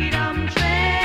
freedom train.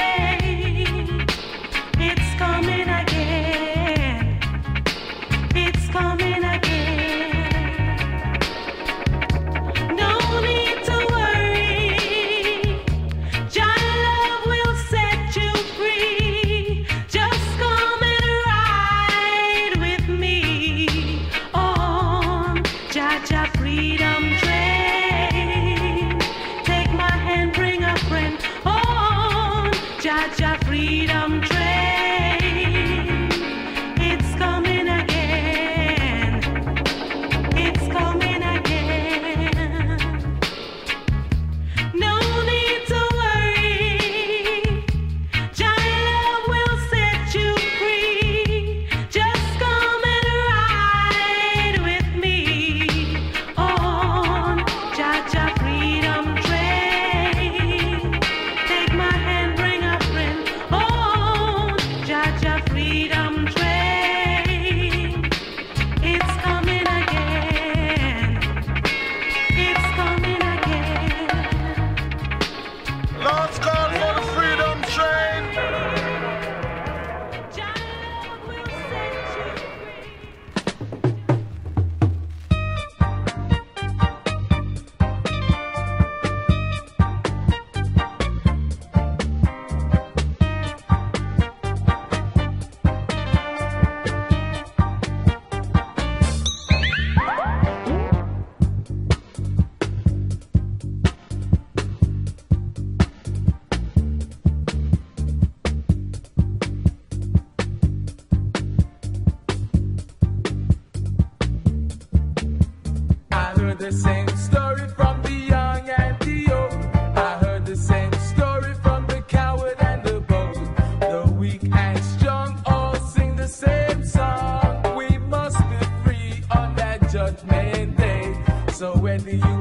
the same story from the young and the old. I heard the same story from the coward and the bold. The weak and strong all sing the same song. We must be free on that judgment day. So when the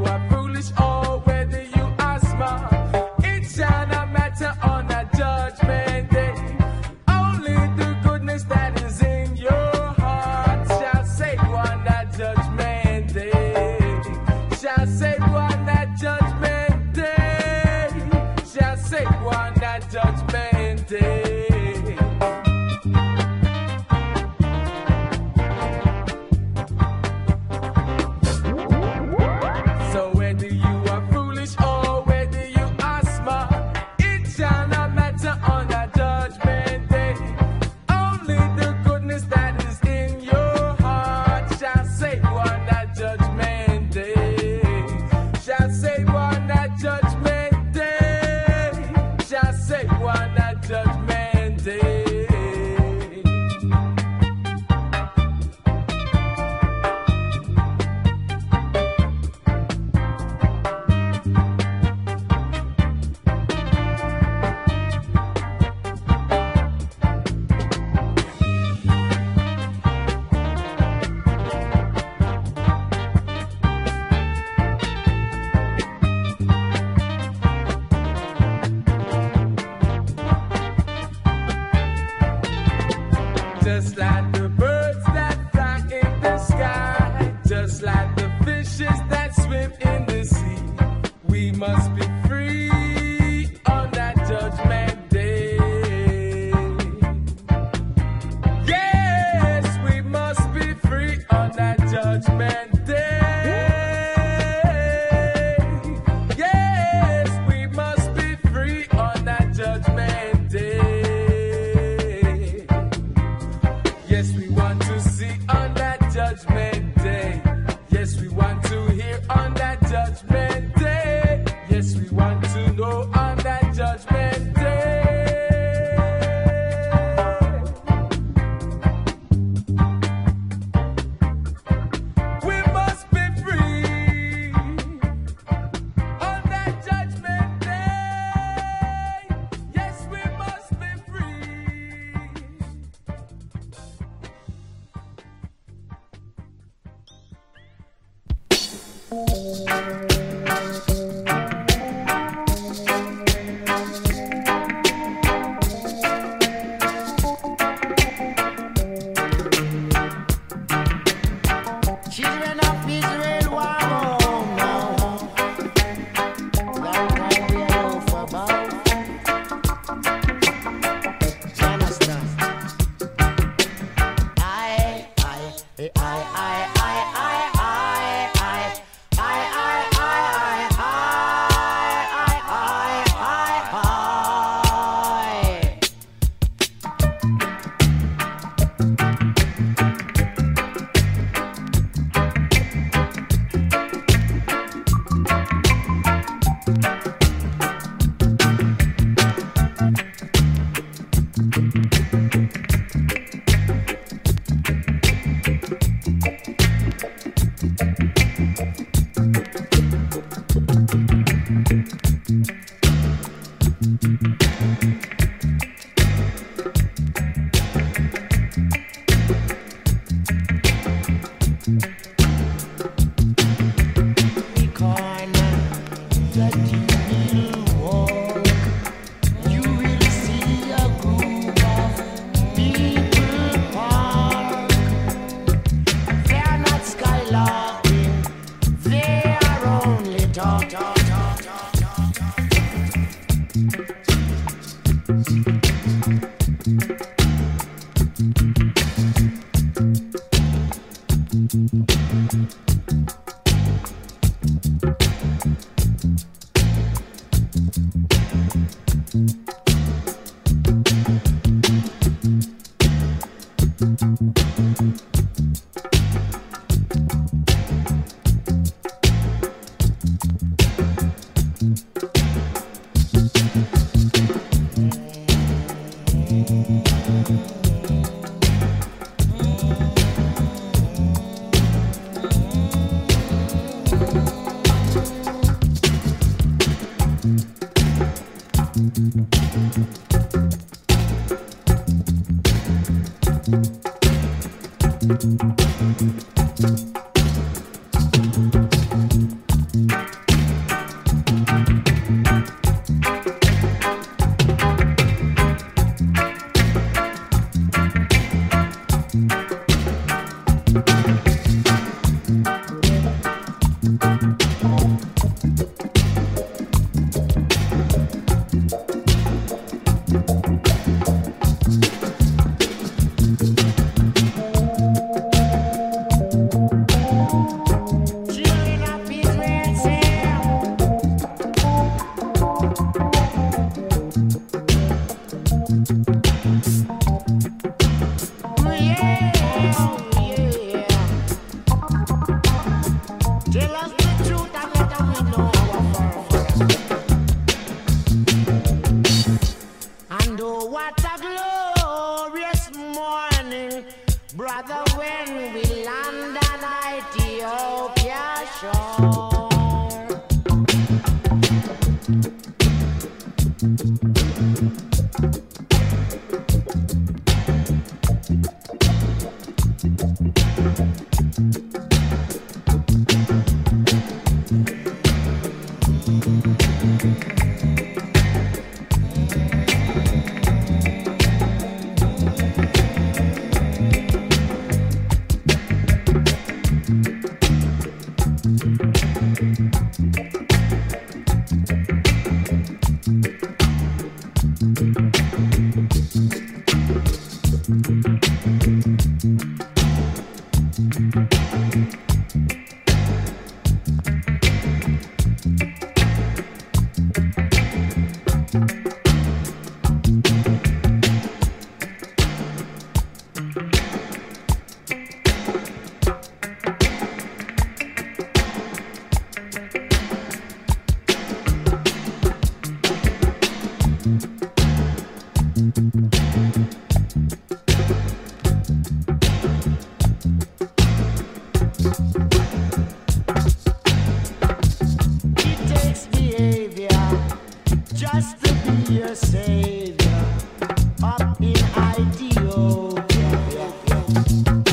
nation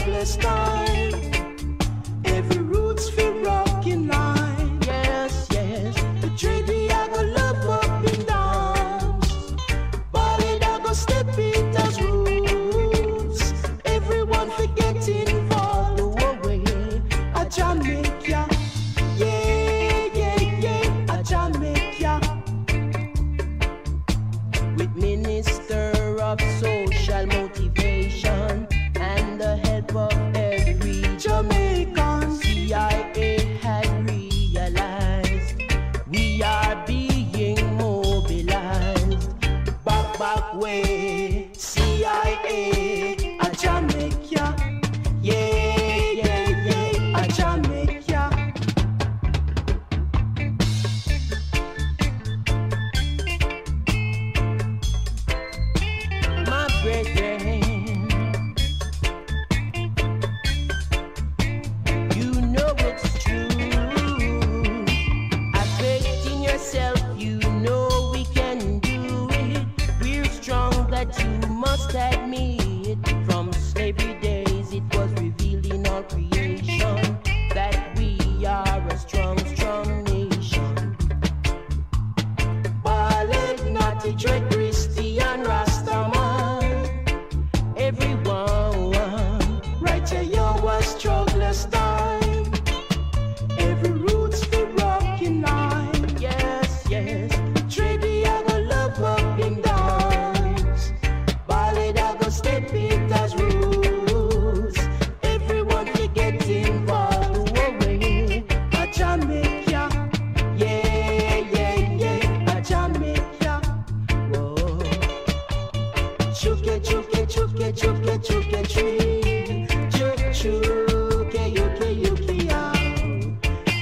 countless time. Chuke, chuke, chuke, chuke, chuke, chuke, chuke, yuke, yuke, ya.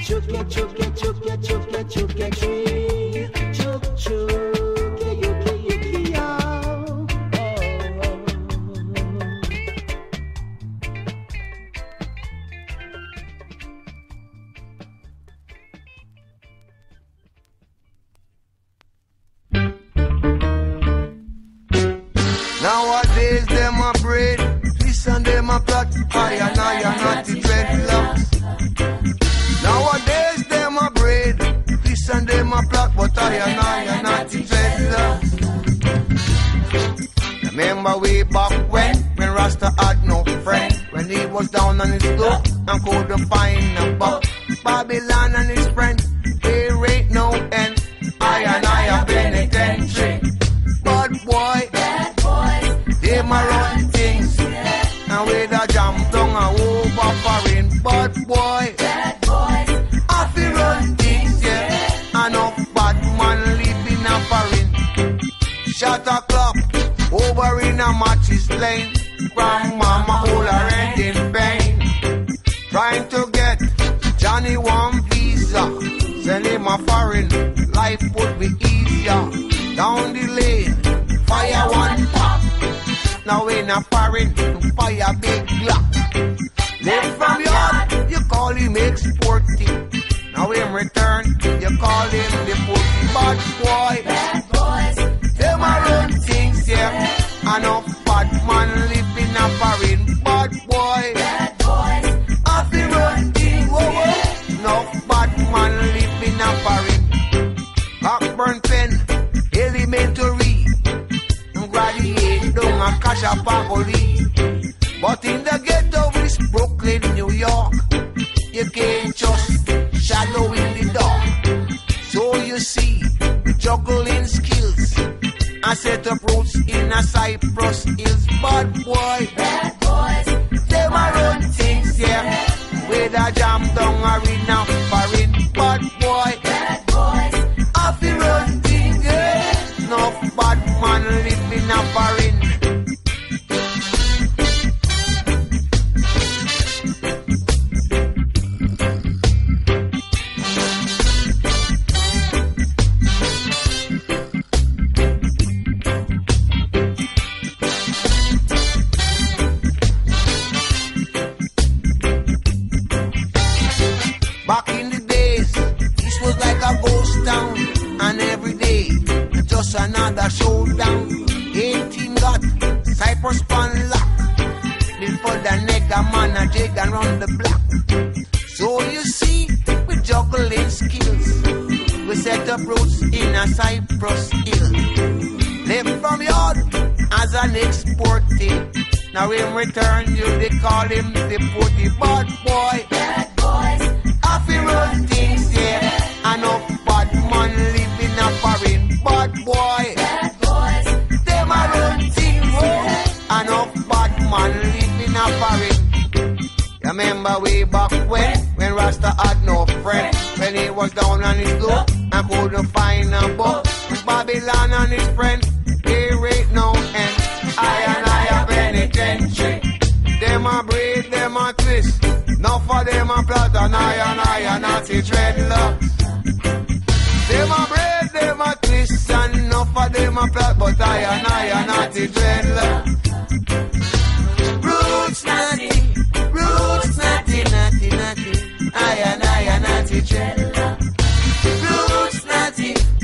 Chuke, chuke, chuke, chuke, chuke, chuke. Napoli. But in the ghetto is Brooklyn, New York. You can't just shadow in the dark. So you see, juggling skills. I set up roots in a Cypress Hills, bad boy. make them a twist. Now for them a plot and I and I and I say dreadlock. Them a braid, them a twist, and enough of them a plot, but I and I and I say dreadlock. Roots natty, roots natty, natty natty. I and I and I say dreadlock. Roots natty.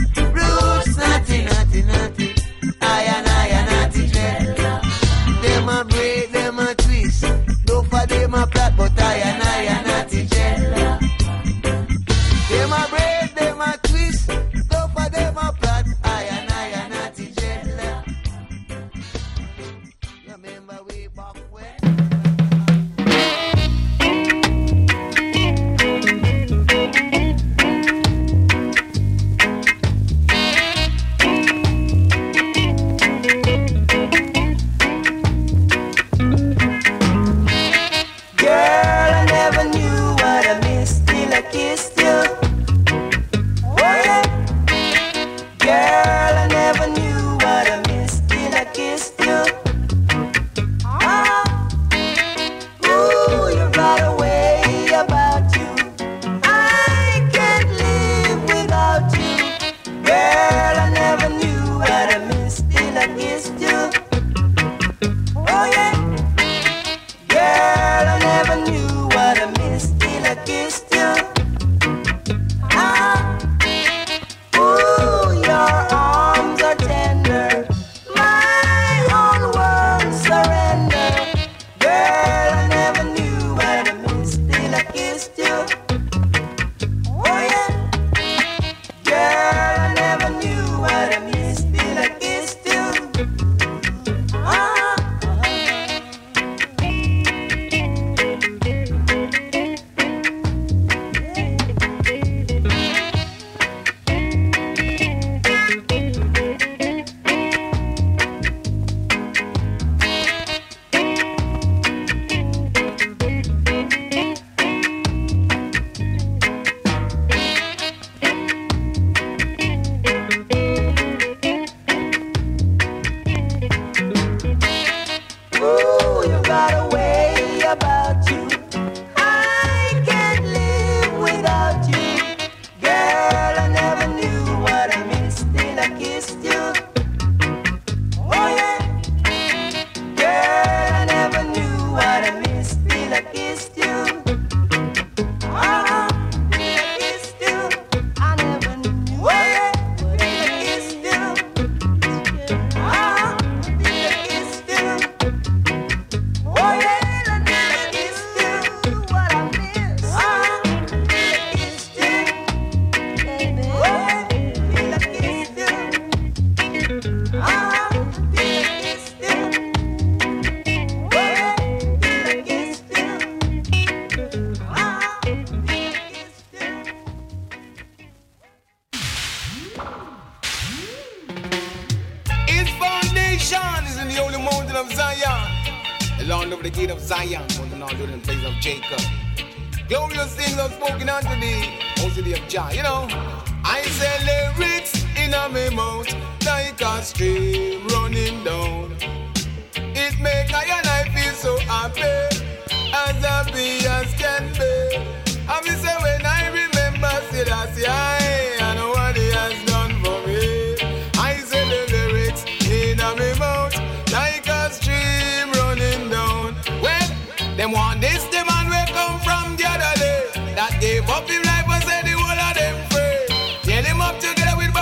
Up his life and said the whole of them free. Him up together with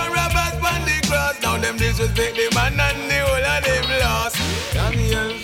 on the cross. Now them the man and the whole of them lost. Daniel's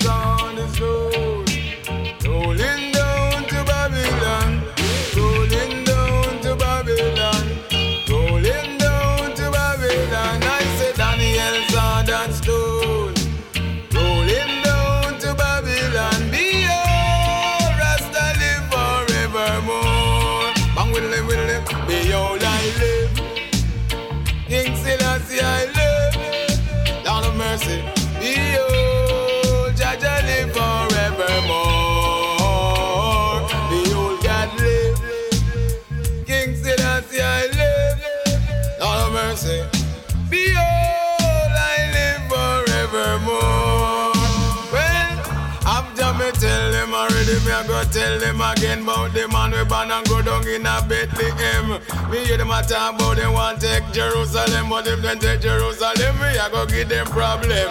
tell them again about the man we born and go down in a Bethlehem. Me hear them a talk about them want take Jerusalem, but if they take Jerusalem, me I go give them problem.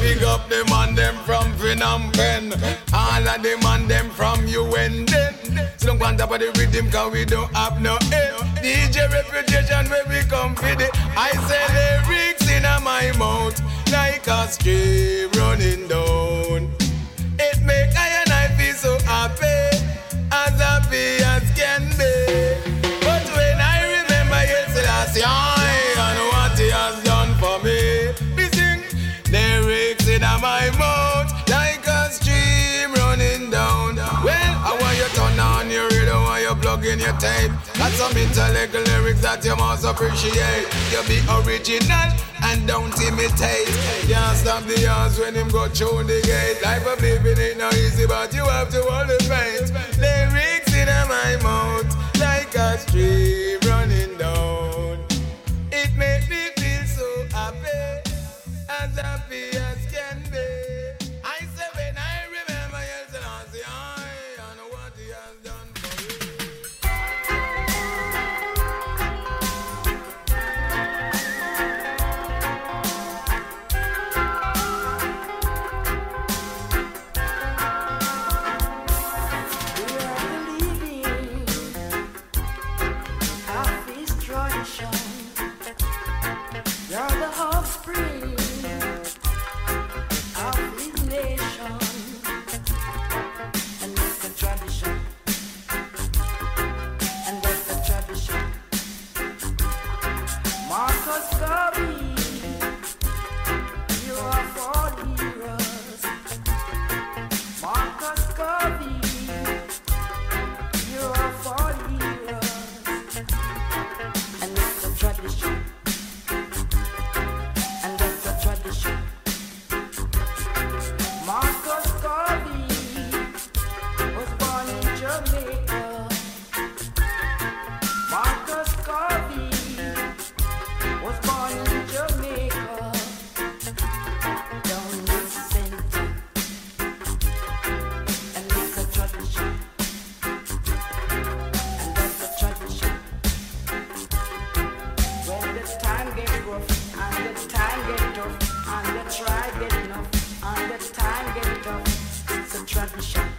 Pick up the man them from Phnom Penh, all of the man them from UN. Then, don't want top of the rhythm 'cause we don't have no air. DJ reputation where we come for the I say lyrics in my mouth like a stream running down. Happy, as happy as can be. But when I remember yesterday, and what he has done for me, we sing lyrics in my mouth like a stream running down. Well, I want you turn on your radio plug in your tape. Got some intellectual lyrics that you must appreciate. You be original and don't imitate. Can't stop the yours when him go through the gate. Life of living ain't no easy, but you have to hold the faith. Lyrics in my mouth like a stream it's a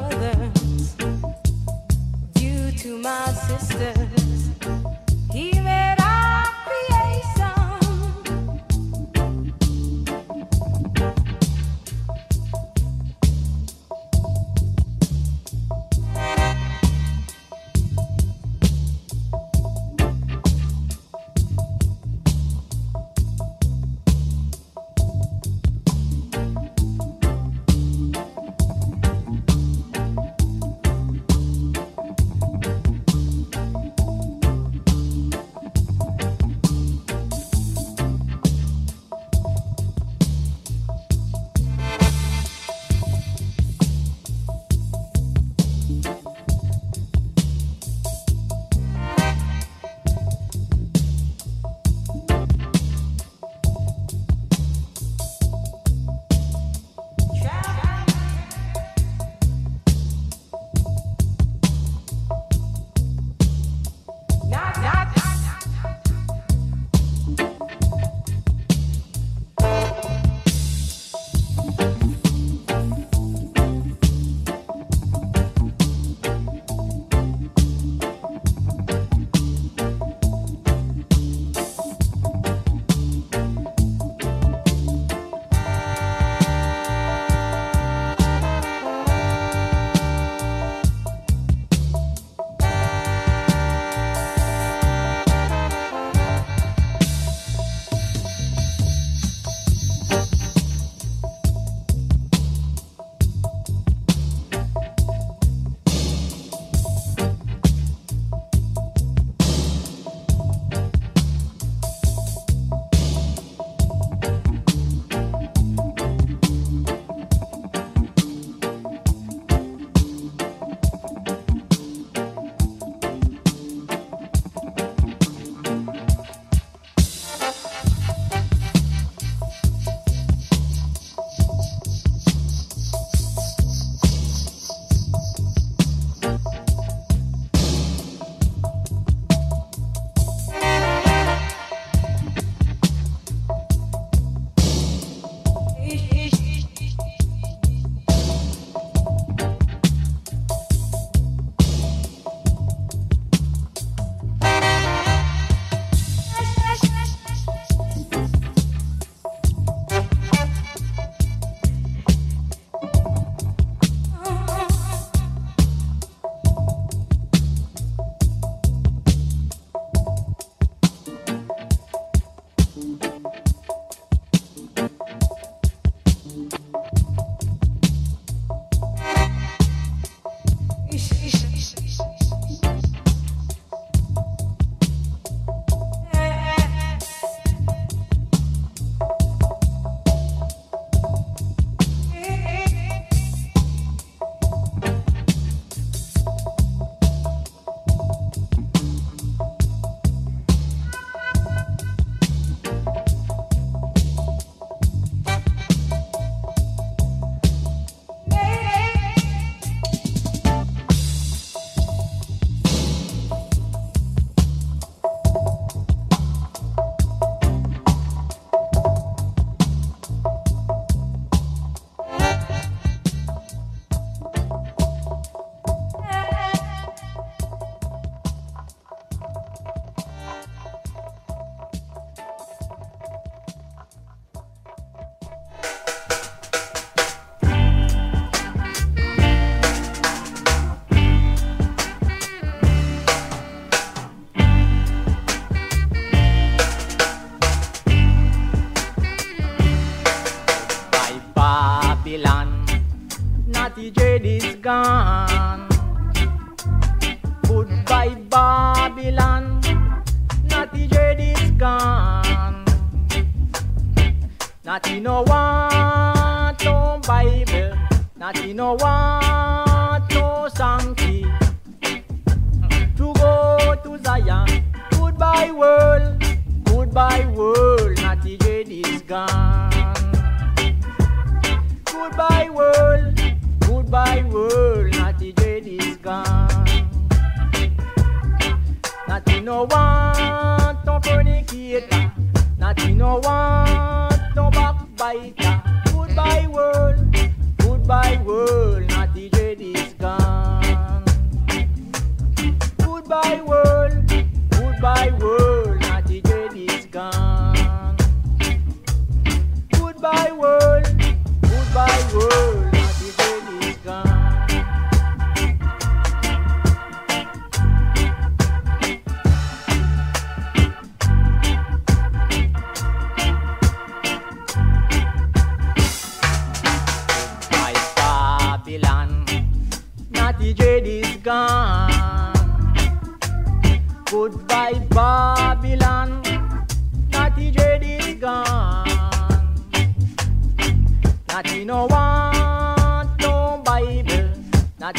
brothers. Due to my sisters,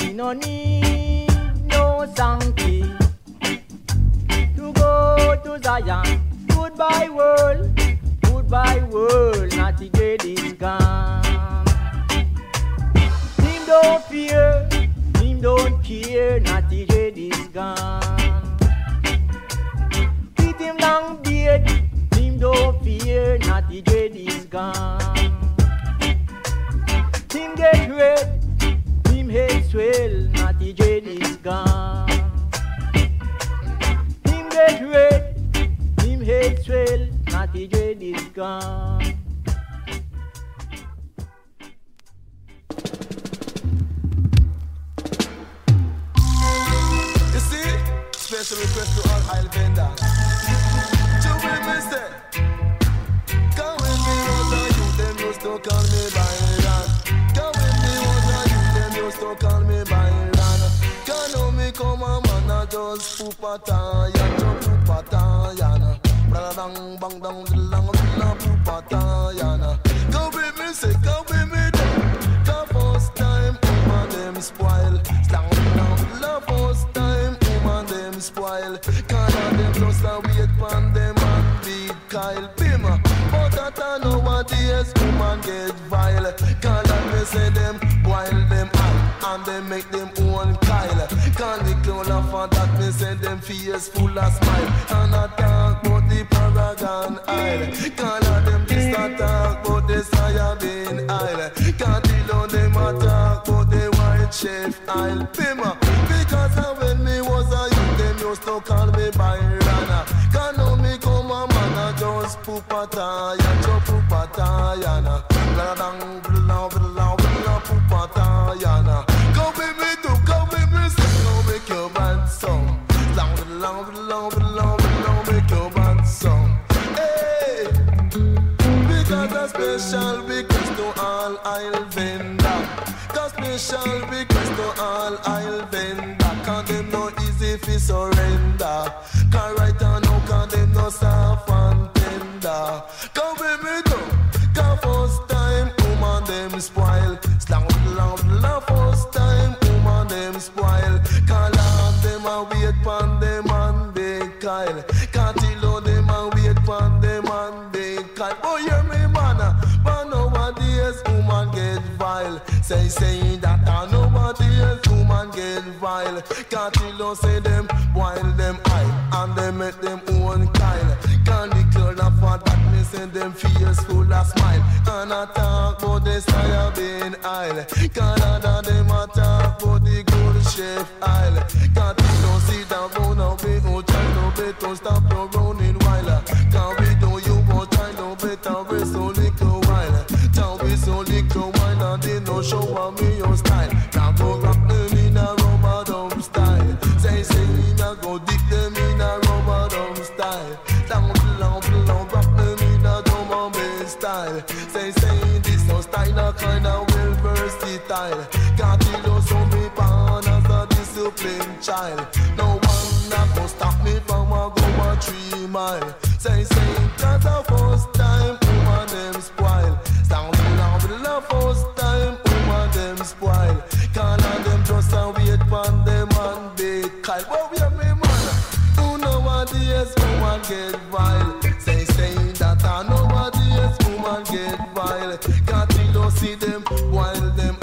Natty no need no sanctity. To go to Zion. Goodbye world. Goodbye world. Natty Jade is gone. Him don't fear, him don't care, Natty Jade is gone. Beat him long beard, him don't fear, Natty Jade is gone. Him get red, Jade is gone. Jade is gone. You see, special request to all aisle vendors. Say, come with me, you, to call call me Byron. Can know me come a man, just a just poop a tire. Bang bang bang poop a tire. Come with me, say, come face full of smile. And I talk about the paragon isle. Can of them just a talk about the soybean isle. Can't tell them a talk about the white chef isle. Bima. Because when me was a youth, them used to call me Byron. Can know me come a man a just poop a tire, just poop a tire. na. Blah don't stop no running while Can we do you want try no better we little while. Tell we so little while and they no me your style. Now go rock them in a rub-a-dub style. Say say now go dig them in a rub-a-dub style. Down below below rock them in a dumb bass style. Say say this style no kinda well versatile. Can't tell you so me pan as a disciplined child. woman get vile. Say, say that I nobody else, woman get vile. Can't don't see them while them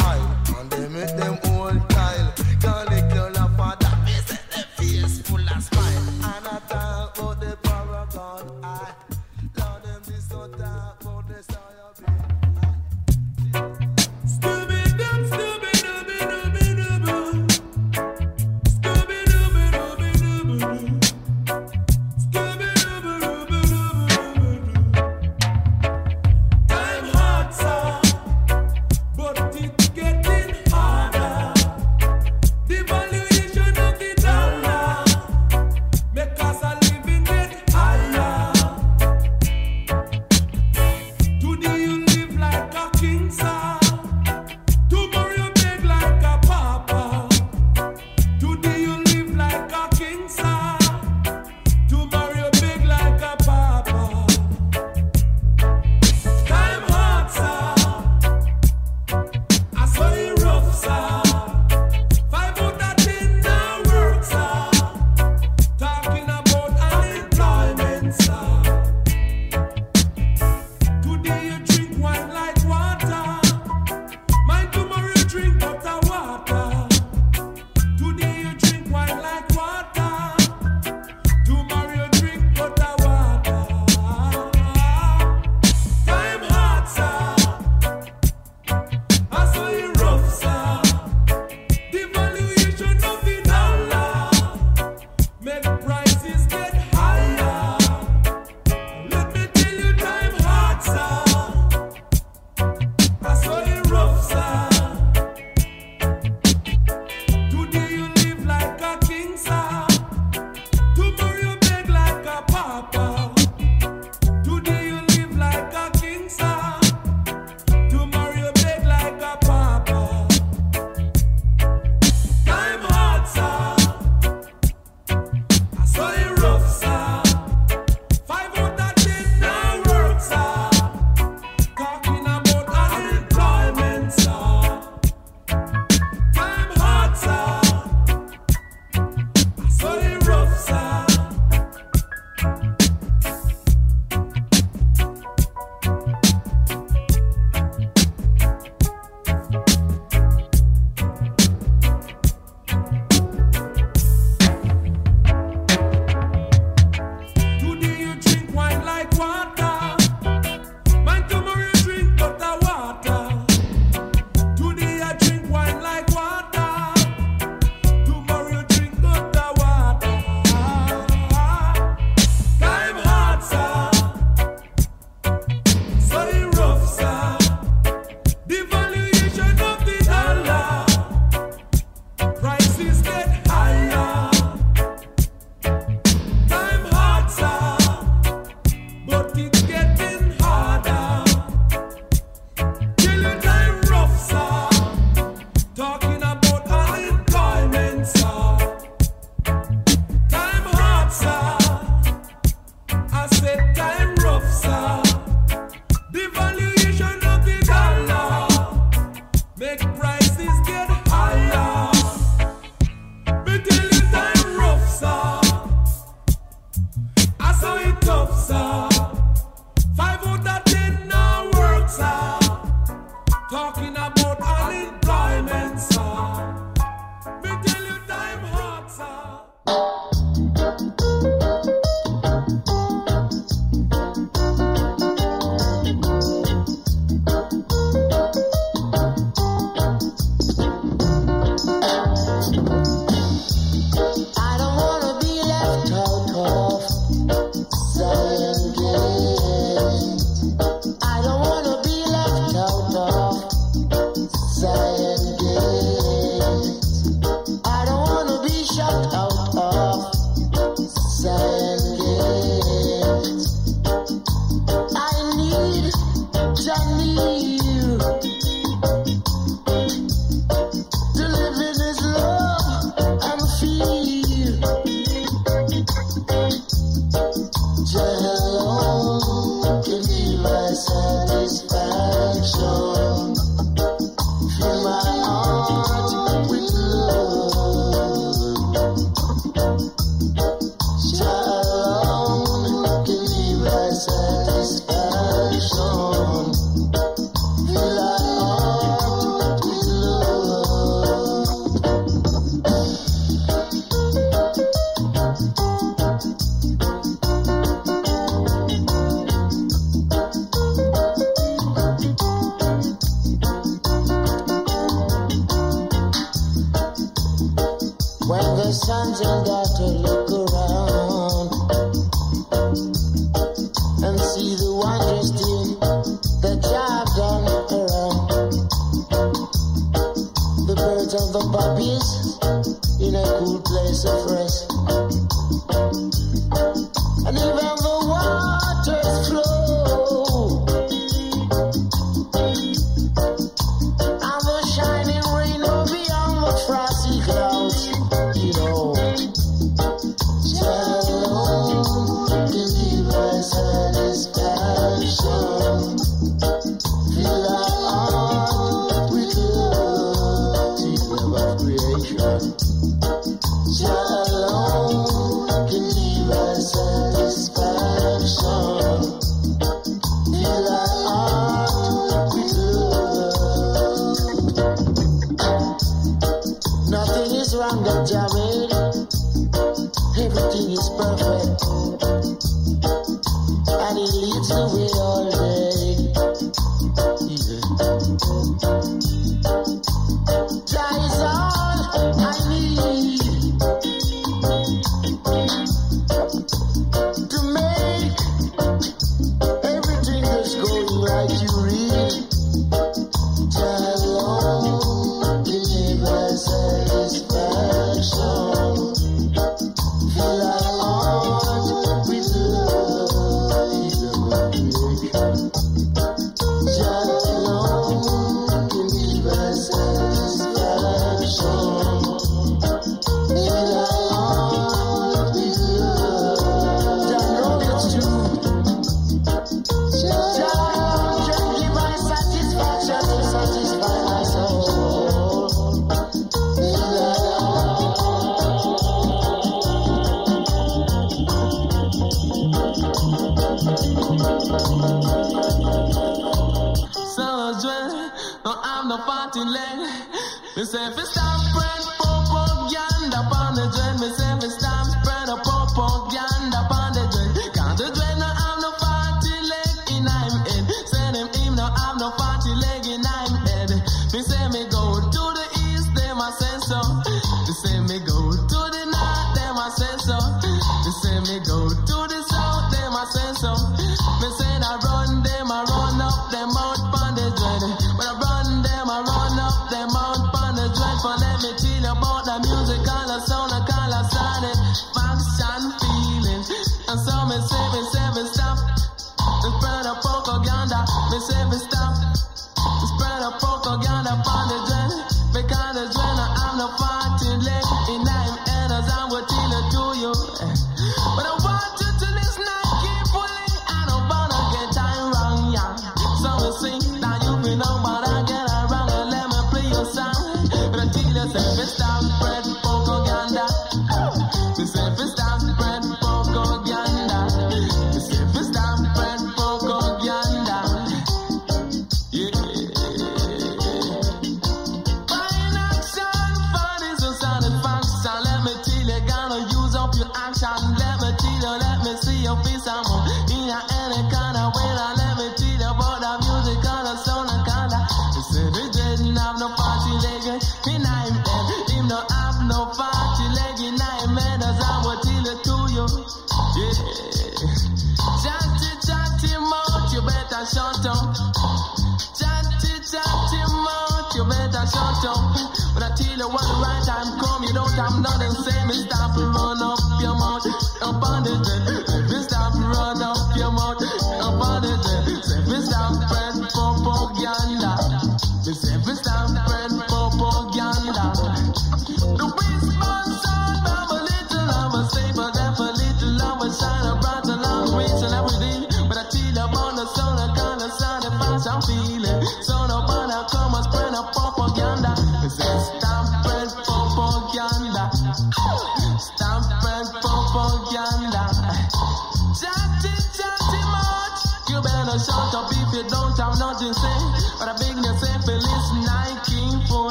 even the waters